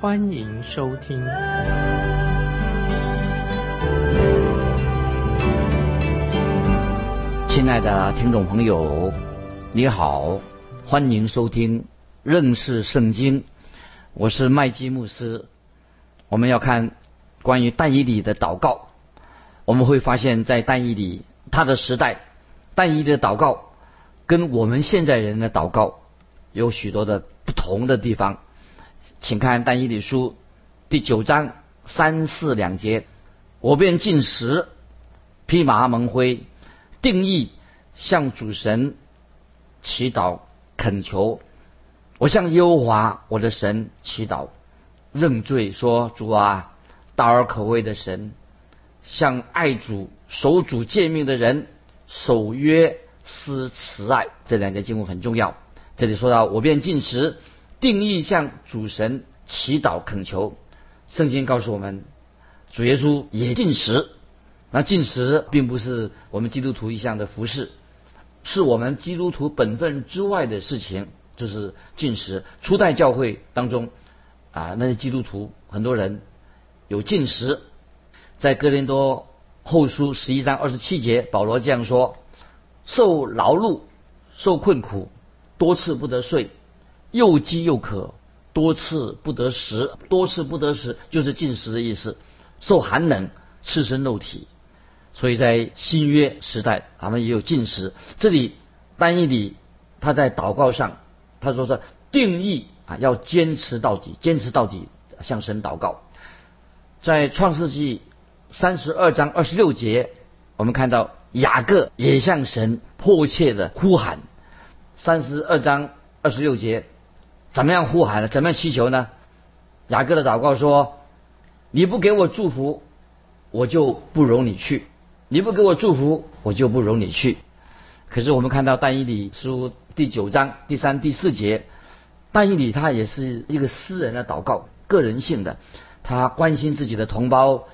欢迎收听。亲爱的听众朋友，你好，欢迎收听认识圣经。我是麦基牧师。我们要看关于但以理的祷告，我们会发现，在但以理他的时代，但以理的祷告跟我们现在人的祷告有许多的不同的地方。请看但以理书第九章三四两节：我便进食，披麻蒙灰，定义向主神祈祷恳求。我向耶和华我的神祈祷，认罪说：“主啊，大而可畏的神，向爱主、守主诫命的人守约施慈爱。”这两节经文很重要。这里说到，我便进食，定义向主神祈祷恳求。圣经告诉我们，主耶稣也进食。那进食并不是我们基督徒一项的服饰，是我们基督徒本分之外的事情。就是进食。初代教会当中，啊，那些基督徒很多人有进食。在哥林多后书十一章二十七节，保罗这样说：受劳碌、受困苦，多次不得睡，又饥又渴，多次不得食。多次不得食就是进食的意思。受寒冷，赤身肉体。所以在新约时代，他们也有进食。这里单一里他在祷告上。他说是定义啊，要坚持到底，坚持到底，向神祷告。在创世纪三十二章二十六节，我们看到雅各也向神迫切的呼喊。三十二章二十六节，怎么样呼喊呢？怎么样祈求呢？雅各的祷告说：“你不给我祝福，我就不容你去；你不给我祝福，我就不容你去。”可是我们看到但以理书。第九章第三、第四节，但以理他也是一个私人的祷告，个人性的，他关心自己的同胞，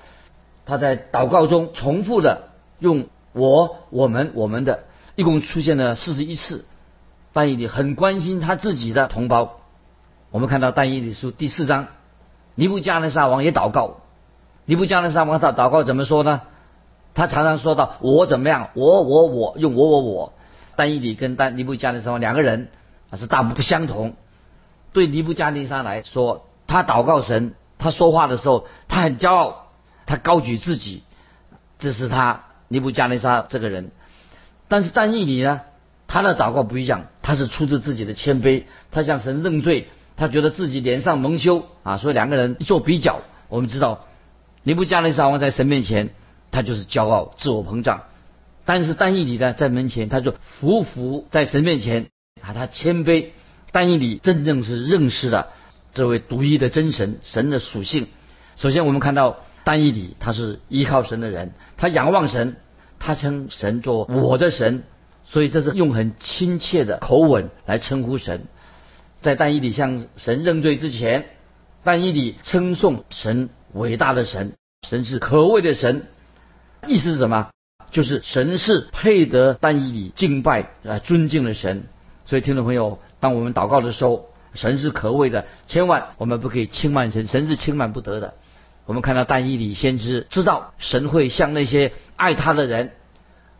他在祷告中重复的用我、我们、我们的，一共出现了四十一次。但以理很关心他自己的同胞。我们看到但以理书第四章，尼布加勒沙王也祷告，尼布加勒沙王他祷告怎么说呢？他常常说到我怎么样，我我我，用我我我。但以理跟但尼布加尼沙两个人啊是大不相同。对尼布加尼沙来说，他祷告神，他说话的时候，他很骄傲，他高举自己，这是他尼布加尼沙这个人。但是但以理呢，他的祷告不一样，他是出自自己的谦卑，他向神认罪，他觉得自己脸上蒙羞啊，所以两个人一做比较，我们知道尼布加尼沙王在神面前，他就是骄傲、自我膨胀。但是单义理呢，在门前，他就匍匐在神面前啊，他谦卑。单义理真正是认识了这位独一的真神，神的属性。首先，我们看到单义理他是依靠神的人，他仰望神，他称神做我的神，所以这是用很亲切的口吻来称呼神。在单义理向神认罪之前，单义理称颂神伟大的神，神是可畏的神，意思是什么？就是神是配得单以理敬拜啊尊敬的神，所以听众朋友，当我们祷告的时候，神是可畏的，千万我们不可以轻慢神，神是轻慢不得的。我们看到但以理先知知道神会向那些爱他的人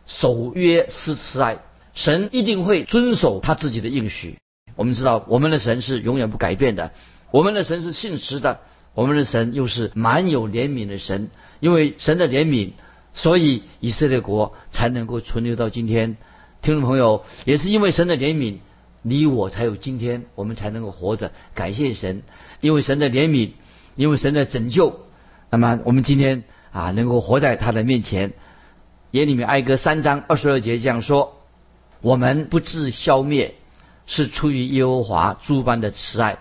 守约施慈爱，神一定会遵守他自己的应许。我们知道我们的神是永远不改变的，我们的神是信实的，我们的神又是满有怜悯的神，因为神的怜悯。所以以色列国才能够存留到今天，听众朋友，也是因为神的怜悯，你我才有今天，我们才能够活着。感谢神，因为神的怜悯，因为神的拯救，那么我们今天啊能够活在他的面前。耶利米哀歌三章二十二节这样说：我们不致消灭，是出于耶和华诸般的慈爱，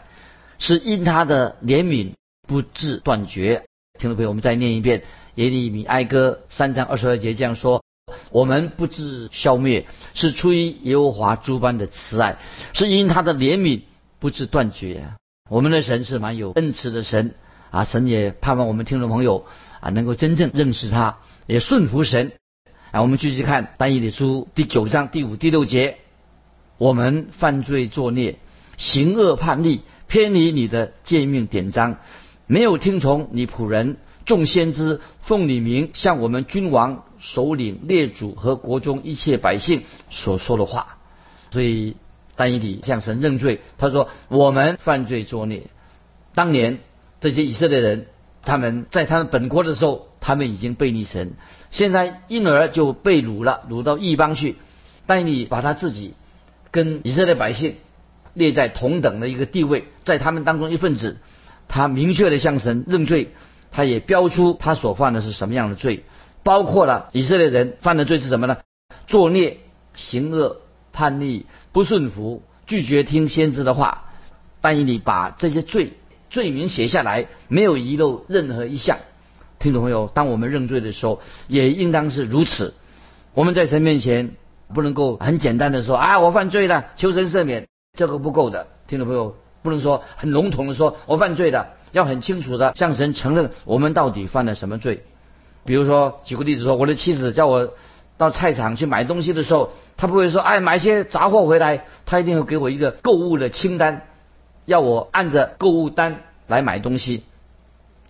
是因他的怜悯不致断绝。听众朋友，我们再念一遍耶利米哀歌三章二十二节这样说：我们不致消灭，是出于耶和华诸般的慈爱，是因他的怜悯不致断绝。我们的神是蛮有恩慈的神啊！神也盼望我们听众朋友啊能够真正认识他，也顺服神。啊，我们继续看单一的书第九章第五、第六节：我们犯罪作孽，行恶叛逆，偏离你的诫命典章，没有听从你仆人众先知奉你名向我们君王、首领、列祖和国中一切百姓所说的话。所以。但以理向神认罪，他说：“我们犯罪作孽。当年这些以色列人，他们在他们本国的时候，他们已经背逆神，现在因而就被掳了，掳到异邦去。但你把他自己跟以色列百姓列在同等的一个地位，在他们当中一份子，他明确的向神认罪，他也标出他所犯的是什么样的罪，包括了以色列人犯的罪是什么呢？作孽、行恶。”叛逆、不顺服、拒绝听先知的话，但以你把这些罪罪名写下来，没有遗漏任何一项。听众朋友，当我们认罪的时候，也应当是如此。我们在神面前不能够很简单的说啊，我犯罪了，求神赦免，这个不够的。听众朋友，不能说很笼统的说我犯罪了，要很清楚的向神承认我们到底犯了什么罪。比如说，举个例子说，我的妻子叫我到菜场去买东西的时候。他不会说，哎，买些杂货回来，他一定会给我一个购物的清单，要我按着购物单来买东西。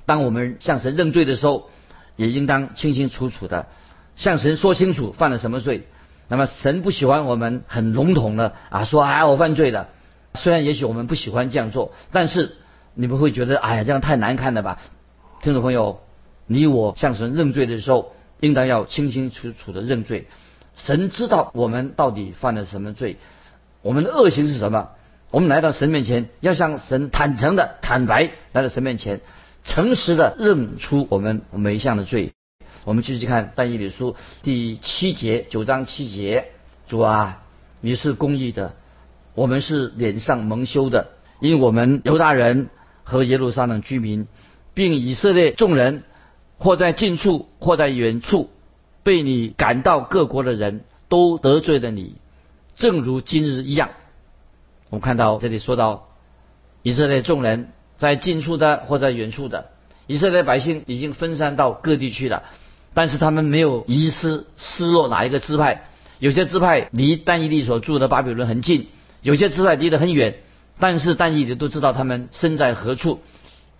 当我们向神认罪的时候，也应当清清楚楚的向神说清楚犯了什么罪。那么神不喜欢我们很笼统的啊说，哎，我犯罪了。虽然也许我们不喜欢这样做，但是你们会觉得，哎呀，这样太难看了吧？听众朋友，你我向神认罪的时候，应当要清清楚楚的认罪。神知道我们到底犯了什么罪，我们的恶行是什么？我们来到神面前，要向神坦诚的、坦白来到神面前，诚实的认出我们每一项的罪。我们继续看但以理书第七节九章七节：主啊，你是公义的，我们是脸上蒙羞的，因为我们犹大人和耶路撒冷居民，并以色列众人，或在近处，或在远处。被你赶到各国的人都得罪了你，正如今日一样。我们看到这里说到以色列众人在近处的或在远处的以色列百姓已经分散到各地去了，但是他们没有遗失失落哪一个支派。有些支派离但以利所住的巴比伦很近，有些支派离得很远。但是但以理都知道他们身在何处。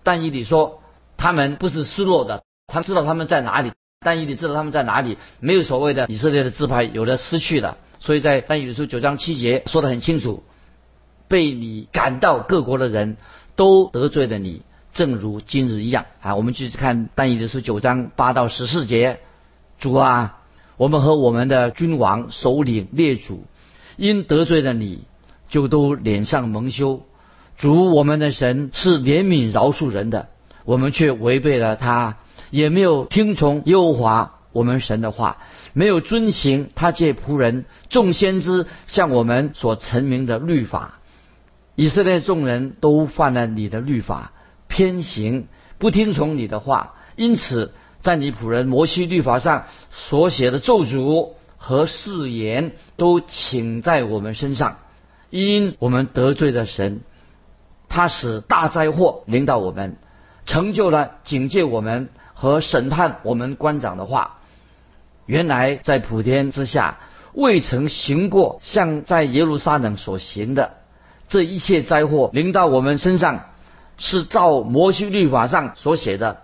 但以理说他们不是失落的，他知道他们在哪里。但以理知道他们在哪里，没有所谓的以色列的支派有的失去了，所以在但以理书九章七节说得很清楚，被你赶到各国的人都得罪了你，正如今日一样啊。我们继续看但以理书九章八到十四节，主啊，我们和我们的君王、首领、列祖，因得罪了你，就都脸上蒙羞。主我们的神是怜悯饶恕人的，我们却违背了他。也没有听从耶和华我们神的话，没有遵行他借仆人众先知向我们所成名的律法。以色列众人都犯了你的律法，偏行不听从你的话，因此在你仆人摩西律法上所写的咒诅和誓言都请在我们身上，因我们得罪了神，他使大灾祸临到我们，成就了警戒我们。和审判我们官长的话，原来在普天之下未曾行过像在耶路撒冷所行的这一切灾祸临到我们身上，是照摩西律法上所写的，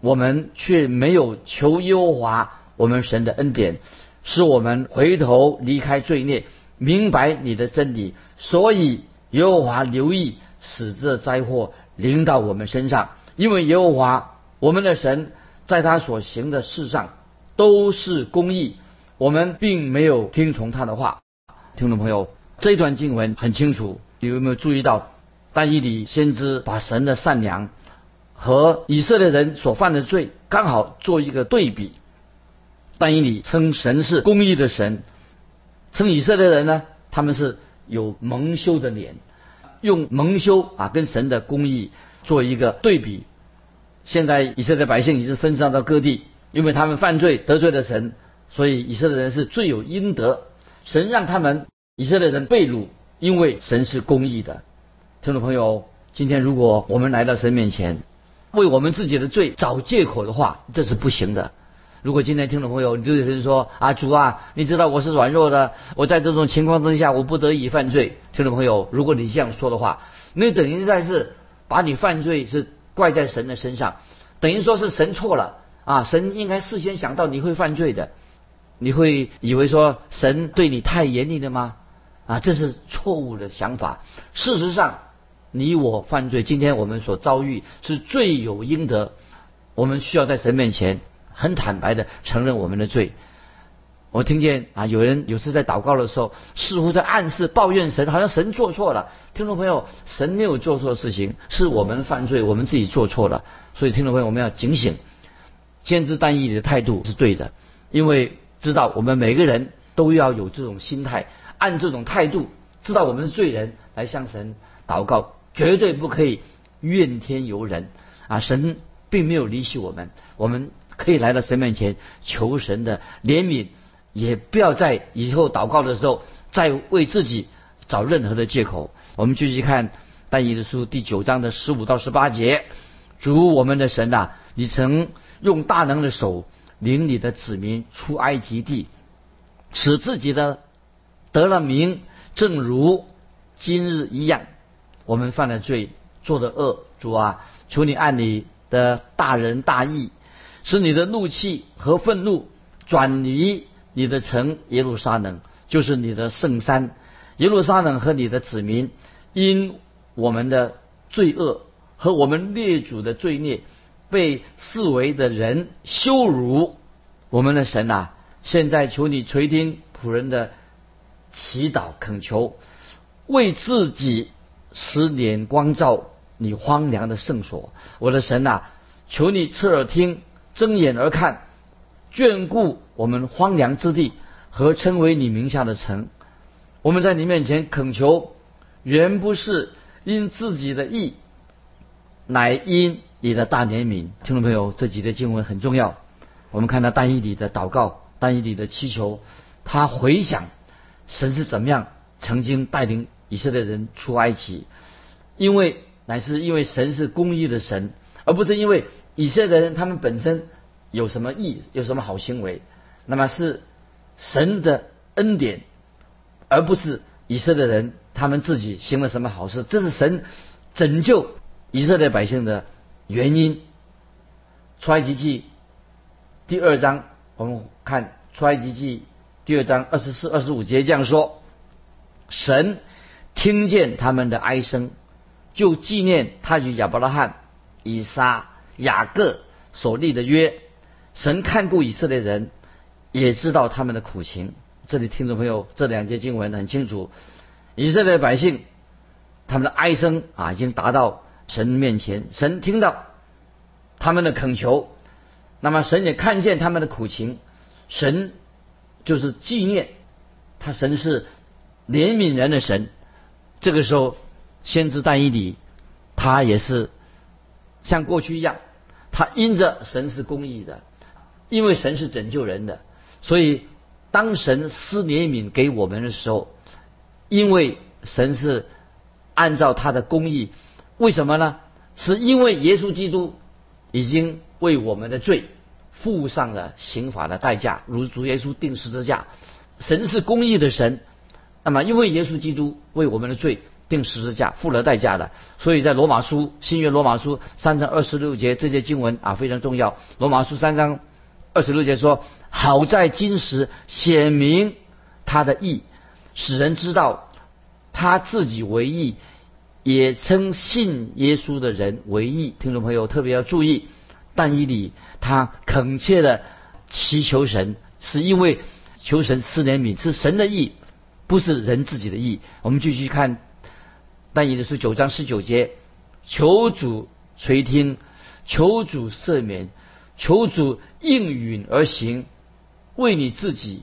我们却没有求耶和华我们神的恩典，使我们回头离开罪孽，明白你的真理，所以耶和华留意使这灾祸临到我们身上，因为耶和华。我们的神在他所行的事上都是公义，我们并没有听从他的话。听众朋友，这段经文很清楚，你有没有注意到？但以理先知把神的善良和以色列人所犯的罪刚好做一个对比。但以理称神是公义的神，称以色列人呢，他们是有蒙羞的脸，用蒙羞啊跟神的公义做一个对比。现在以色列百姓已经分散到各地，因为他们犯罪得罪了神，所以以色列人是罪有应得。神让他们以色列人被掳，因为神是公义的。听众朋友，今天如果我们来到神面前，为我们自己的罪找借口的话，这是不行的。如果今天听众朋友你对神说啊主啊，你知道我是软弱的，我在这种情况之下我不得已犯罪。听众朋友，如果你这样说的话，那等于在是把你犯罪是怪在神的身上，等于说是神错了啊！神应该事先想到你会犯罪的，你会以为说神对你太严厉了吗？啊，这是错误的想法。事实上，你我犯罪，今天我们所遭遇是罪有应得，我们需要在神面前。很坦白的承认我们的罪。我听见啊，有人有时在祷告的时候，似乎在暗示抱怨神，好像神做错了。听众朋友，神没有做错事情，是我们犯罪，我们自己做错了。所以，听众朋友，我们要警醒，坚持单一的态度是对的，因为知道我们每个人都要有这种心态，按这种态度，知道我们是罪人来向神祷告，绝对不可以怨天尤人啊！神并没有离弃我们，我们。可以来到神面前求神的怜悯，也不要在以后祷告的时候再为自己找任何的借口。我们继续看但以理书第九章的十五到十八节：主我们的神呐，你曾用大能的手领你的子民出埃及地，使自己的得了名，正如今日一样。我们犯了罪，做的恶，主啊，求你按你的大仁大义。使你的怒气和愤怒转离你的城耶路撒冷，就是你的圣山耶路撒冷和你的子民，因我们的罪恶和我们列祖的罪孽，被视为的人羞辱我们的神呐！现在求你垂听仆人的祈祷恳求，为自己使脸光照你荒凉的圣所，我的神呐！求你侧耳听。睁眼而看，眷顾我们荒凉之地和称为你名下的城。我们在你面前恳求，原不是因自己的意，乃因你的大怜悯。听众朋友，这几节经文很重要。我们看到但以理的祷告，但以理的祈求，他回想神是怎么样曾经带领以色列人出埃及，因为乃是因为神是公义的神，而不是因为。以色列人他们本身有什么义，有什么好行为，那么是神的恩典，而不是以色列人他们自己行了什么好事。这是神拯救以色列百姓的原因。出埃及记第二章，我们看出埃及记第二章二十四、二十五节这样说：神听见他们的哀声，就纪念他与亚伯拉罕、以撒。雅各所立的约，神看顾以色列人，也知道他们的苦情。这里听众朋友，这两节经文很清楚，以色列百姓他们的哀声啊，已经达到神面前，神听到他们的恳求，那么神也看见他们的苦情，神就是纪念他，神是怜悯人的神。这个时候，先知但以理，他也是像过去一样。他因着神是公义的，因为神是拯救人的，所以当神施怜悯给我们的时候，因为神是按照他的公义，为什么呢？是因为耶稣基督已经为我们的罪付上了刑罚的代价，如主耶稣定十字架。神是公义的神，那么因为耶稣基督为我们的罪。定十字架付了代价的，所以在罗马书新约罗马书三章二十六节这些经文啊非常重要。罗马书三章二十六节说：“好在今时显明他的义，使人知道他自己为义，也称信耶稣的人为义。”听众朋友特别要注意，但以理他恳切的祈求神，是因为求神施怜悯，是神的义，不是人自己的意。我们继续看。但以理书九章十九节，求主垂听，求主赦免，求主应允而行，为你自己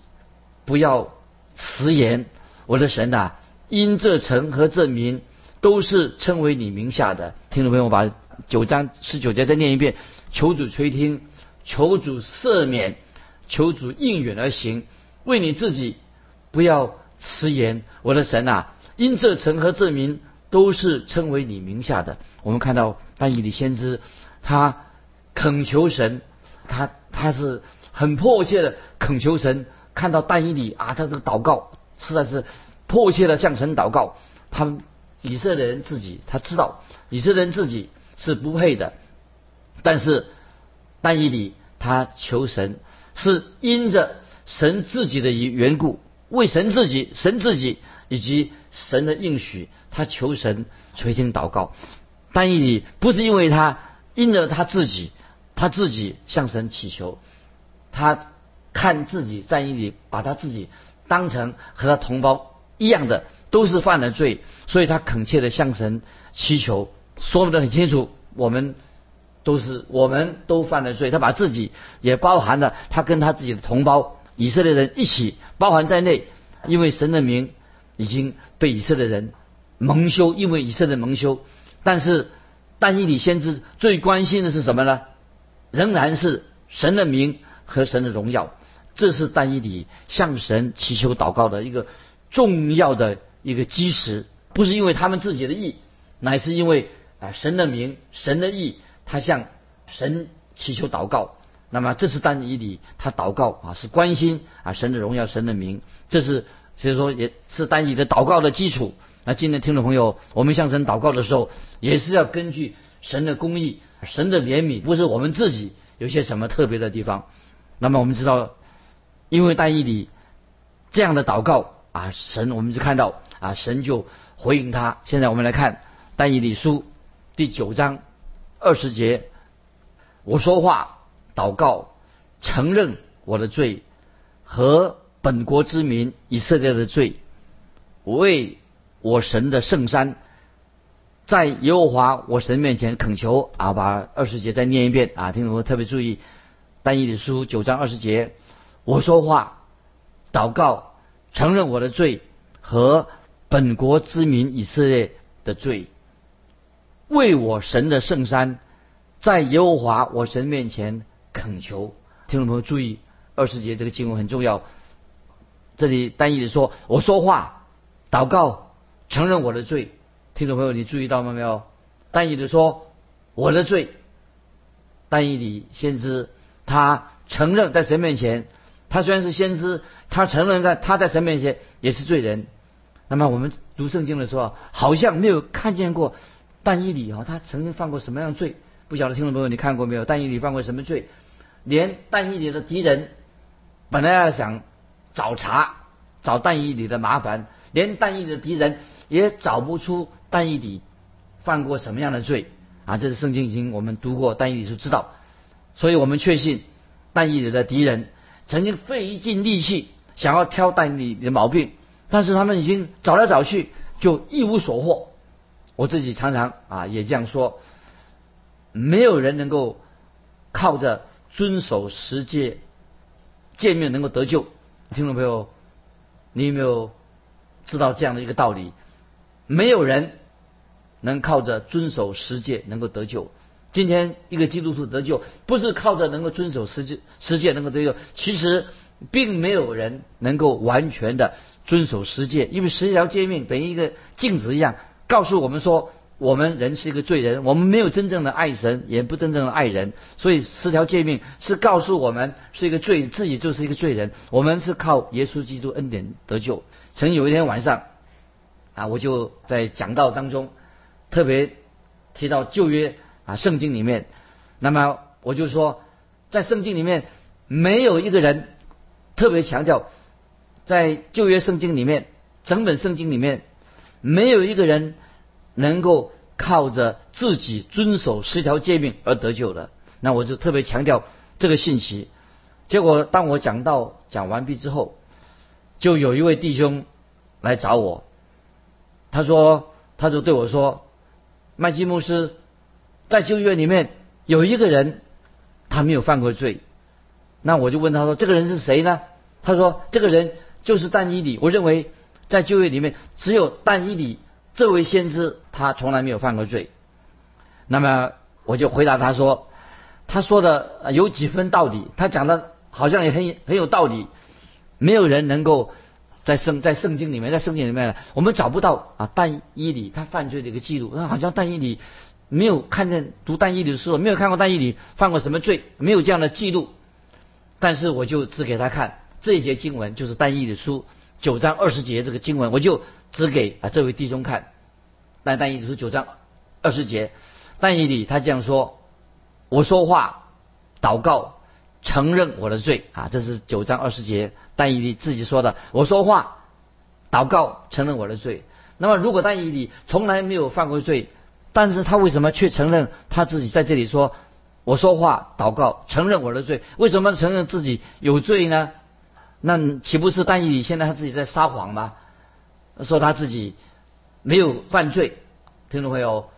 不要辞言。我的神呐，因这城和这民都是称为你名下的。听众朋友，把九章十九节再念一遍：求主垂听，求主赦免，求主应允而行。为你自己，不要迟延，我的神啊！因这城和这民都是称为你名下的。我们看到但以理先知，他恳求神，他他是很迫切的恳求神。看到但以理啊，他这个祷告实在是迫切的向神祷告。他们以色列人自己他知道，以色列人自己是不配的，但是但以理他求神是因着神自己的缘故，为神自己、神自己以及神的应许，他求神垂听祷告。但以理不是因为他因着他自己，他自己向神祈求，他。看自己在意里，把他自己当成和他同胞一样的，都是犯了罪，所以他恳切的向神祈求，说的很清楚，我们都是我们都犯了罪，他把自己也包含了，他跟他自己的同胞以色列人一起包含在内，因为神的名已经被以色列人蒙羞，因为以色列蒙羞，但是但以理先知最关心的是什么呢？仍然是神的名和神的荣耀。这是但以理向神祈求祷告的一个重要的一个基石，不是因为他们自己的意，乃是因为啊神的名、神的意，他向神祈求祷告。那么这是但以理他祷告啊，是关心啊神的荣耀、神的名，这是所以说也是但以的祷告的基础。那今天听众朋友，我们向神祷告的时候，也是要根据神的公义、神的怜悯，不是我们自己有些什么特别的地方。那么我们知道。因为但以理这样的祷告啊，神我们就看到啊，神就回应他。现在我们来看但以理书第九章二十节，我说话祷告，承认我的罪和本国之民以色列的罪，为我神的圣山，在耶和华我神面前恳求啊，把二十节再念一遍啊，听众特别注意但以理书九章二十节。我说话，祷告，承认我的罪和本国之民以色列的罪，为我神的圣山，在耶和华我神面前恳求。听众朋友注意，二十节这个经文很重要。这里单一的说，我说话，祷告，承认我的罪。听众朋友，你注意到了没有？单一的说我的罪，单一的先知他承认在神面前。他虽然是先知，他承认在他在神面前也是罪人。那么我们读圣经的时候，好像没有看见过但以理啊，他曾经犯过什么样的罪？不晓得听众朋友你看过没有？但以理犯过什么罪？连但以理的敌人本来要想找茬找但以理的麻烦，连但以理的敌人也找不出但以理犯过什么样的罪啊！这是圣经已经我们读过，但以理就知道，所以我们确信但以理的敌人。曾经费尽力气想要挑但以理的毛病，但是他们已经找来找去就一无所获。我自己常常啊也这样说，没有人能够靠着遵守十诫见面能够得救。听众朋友，你有没有知道这样的一个道理？没有人能靠着遵守十诫能够得救。今天一个基督徒得救，不是靠着能够遵守十诫、十诫能够得救。其实，并没有人能够完全的遵守十诫，因为十条诫命等于一个镜子一样，告诉我们说，我们人是一个罪人，我们没有真正的爱神，也不真正的爱人。所以，十条诫命是告诉我们是一个罪，自己就是一个罪人。我们是靠耶稣基督恩典得救。曾有一天晚上，啊，我就在讲道当中特别提到旧约。啊，圣经里面，那么我就说，在圣经里面没有一个人特别强调，在旧约圣经里面，整本圣经里面没有一个人能够靠着自己遵守十条诫命而得救的。那我就特别强调这个信息。结果当我讲到讲完毕之后，就有一位弟兄来找我，他说，他就对我说，麦基牧师。在旧约里面有一个人，他没有犯过罪，那我就问他说：“这个人是谁呢？”他说：“这个人就是但以理。”我认为在旧约里面只有但以理这位先知，他从来没有犯过罪。那么我就回答他说，他说的有几分道理，他讲的好像也很很有道理。没有人能够在圣在圣经里面，在圣经里面，我们找不到啊但以理他犯罪的一个记录。那好像但以理没有看见读但以理的时候，没有看过但以理犯过什么罪，没有这样的记录。但是我就指给他看这一节经文，就是但以理书九章二十节这个经文，我就只给啊这位弟兄看。但但以理书九章二十节，但以理他这样说：我说话祷告。承认我的罪啊，这是九章二十节，但以理自己说的。我说话，祷告，承认我的罪。那么，如果但以理从来没有犯过罪，但是他为什么却承认他自己在这里说，我说话，祷告，承认我的罪？为什么承认自己有罪呢？那岂不是但以理现在他自己在撒谎吗？说他自己没有犯罪，听众朋友，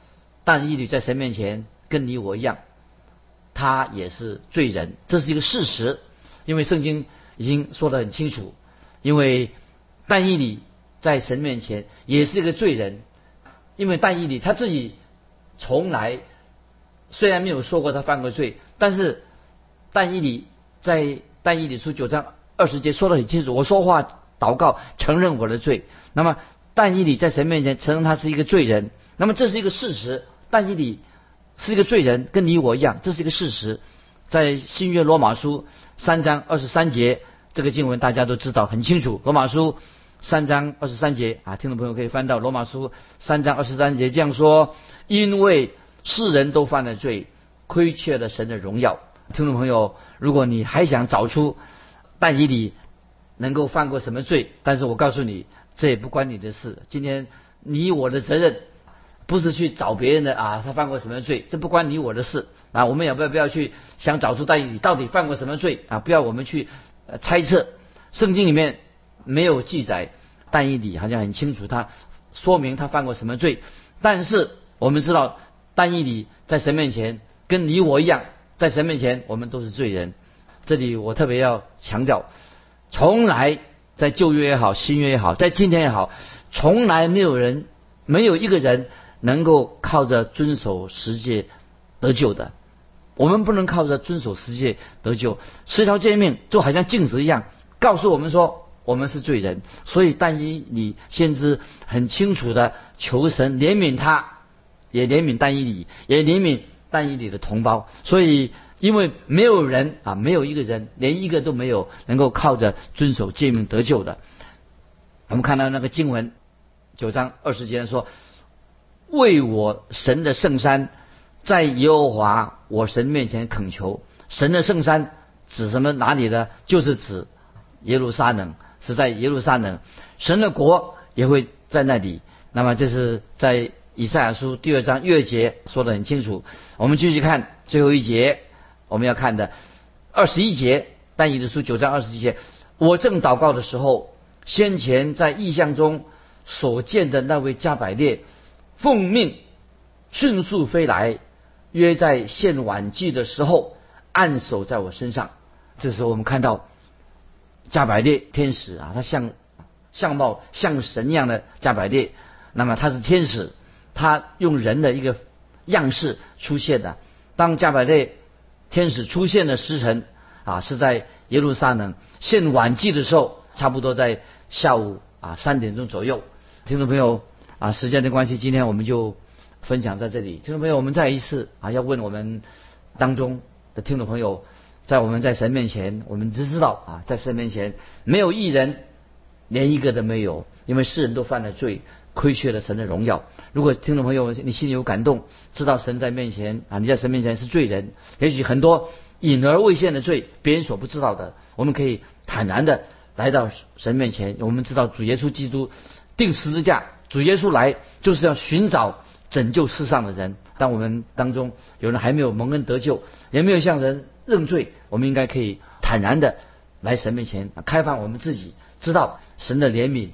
但以理在神面前跟你我一样。他也是罪人，这是一个事实，因为圣经已经说得很清楚。因为但以理在神面前也是一个罪人，因为但以理他自己从来虽然没有说过他犯过罪，但是但以理在但以理书九章二十节说得很清楚，我说话祷告承认我的罪。那么但以理在神面前承认他是一个罪人，那么这是一个事实。但以理。是一个罪人，跟你我一样，这是一个事实。在新约罗马书三章二十三节，这个经文大家都知道很清楚。罗马书三章二十三节啊，听众朋友可以翻到罗马书三章二十三节这样说：因为世人都犯了罪，亏缺了神的荣耀。听众朋友，如果你还想找出但以理能够犯过什么罪，但是我告诉你，这也不关你的事。今天你我的责任。不是去找别人的啊，他犯过什么罪？这不关你我的事啊！我们也不要不要去想找出但以理到底犯过什么罪啊！不要我们去猜测，圣经里面没有记载但以理好像很清楚，他说明他犯过什么罪。但是我们知道但以理在神面前跟你我一样，在神面前我们都是罪人。这里我特别要强调，从来在旧约也好，新约也好，在今天也好，从来没有人没有一个人。能够靠着遵守十诫得救的，我们不能靠着遵守十诫得救。十条诫命就好像镜子一样，告诉我们说我们是罪人。所以，但以理先知很清楚的求神怜悯他，也怜悯但以理，也怜悯但以理的同胞。所以，因为没有人啊，没有一个人，连一个都没有能够靠着遵守诫命得救的。我们看到那个经文九章二十节说。为我神的圣山，在耶和华我神面前恳求。神的圣山指什么？哪里的？就是指耶路撒冷，是在耶路撒冷。神的国也会在那里。那么这是在以赛亚书第二章月节说的很清楚。我们继续看最后一节，我们要看的二十一节，但以理书九章二十一节。我正祷告的时候，先前在异象中所见的那位加百列。奉命迅速飞来，约在献晚祭的时候按手在我身上。这时候我们看到加百列天使啊，他像相貌像神一样的加百列，那么他是天使，他用人的一个样式出现的。当加百列天使出现的时辰啊，是在耶路撒冷献晚祭的时候，差不多在下午啊三点钟左右。听众朋友。啊，时间的关系，今天我们就分享在这里。听众朋友，我们再一次啊，要问我们当中的听众朋友，在我们在神面前，我们只知道啊，在神面前没有一人，连一个都没有，因为世人都犯了罪，亏缺了神的荣耀。如果听众朋友你心里有感动，知道神在面前啊，你在神面前是罪人，也许很多隐而未现的罪，别人所不知道的，我们可以坦然的来到神面前。我们知道主耶稣基督定十字架。主耶稣来就是要寻找拯救世上的人。当我们当中有人还没有蒙恩得救，也没有向人认罪，我们应该可以坦然的来神面前，开放我们自己，知道神的怜悯。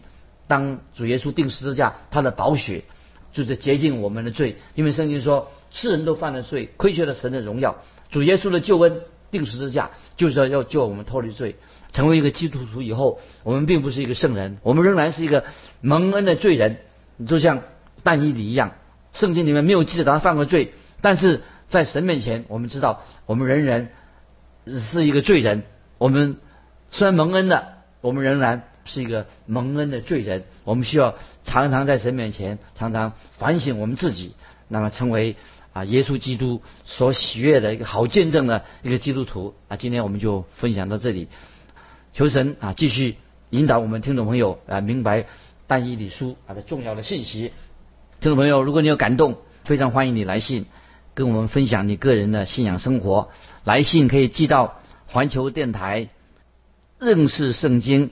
当主耶稣定十字架，他的宝血就是洁净我们的罪。因为圣经说，世人都犯了罪，亏缺了神的荣耀。主耶稣的救恩定十字架，就是要要救我们脱离罪。成为一个基督徒以后，我们并不是一个圣人，我们仍然是一个蒙恩的罪人，就像但以理一样。圣经里面没有记载他犯过罪，但是在神面前，我们知道我们人人是一个罪人。我们虽然蒙恩的，我们仍然是一个蒙恩的罪人。我们需要常常在神面前，常常反省我们自己，那么成为啊耶稣基督所喜悦的一个好见证的一个基督徒啊。今天我们就分享到这里，求神啊继续引导我们听众朋友啊明白但以理书啊的重要的信息。听众朋友，如果你有感动，非常欢迎你来信跟我们分享你个人的信仰生活。来信可以寄到环球电台认识圣经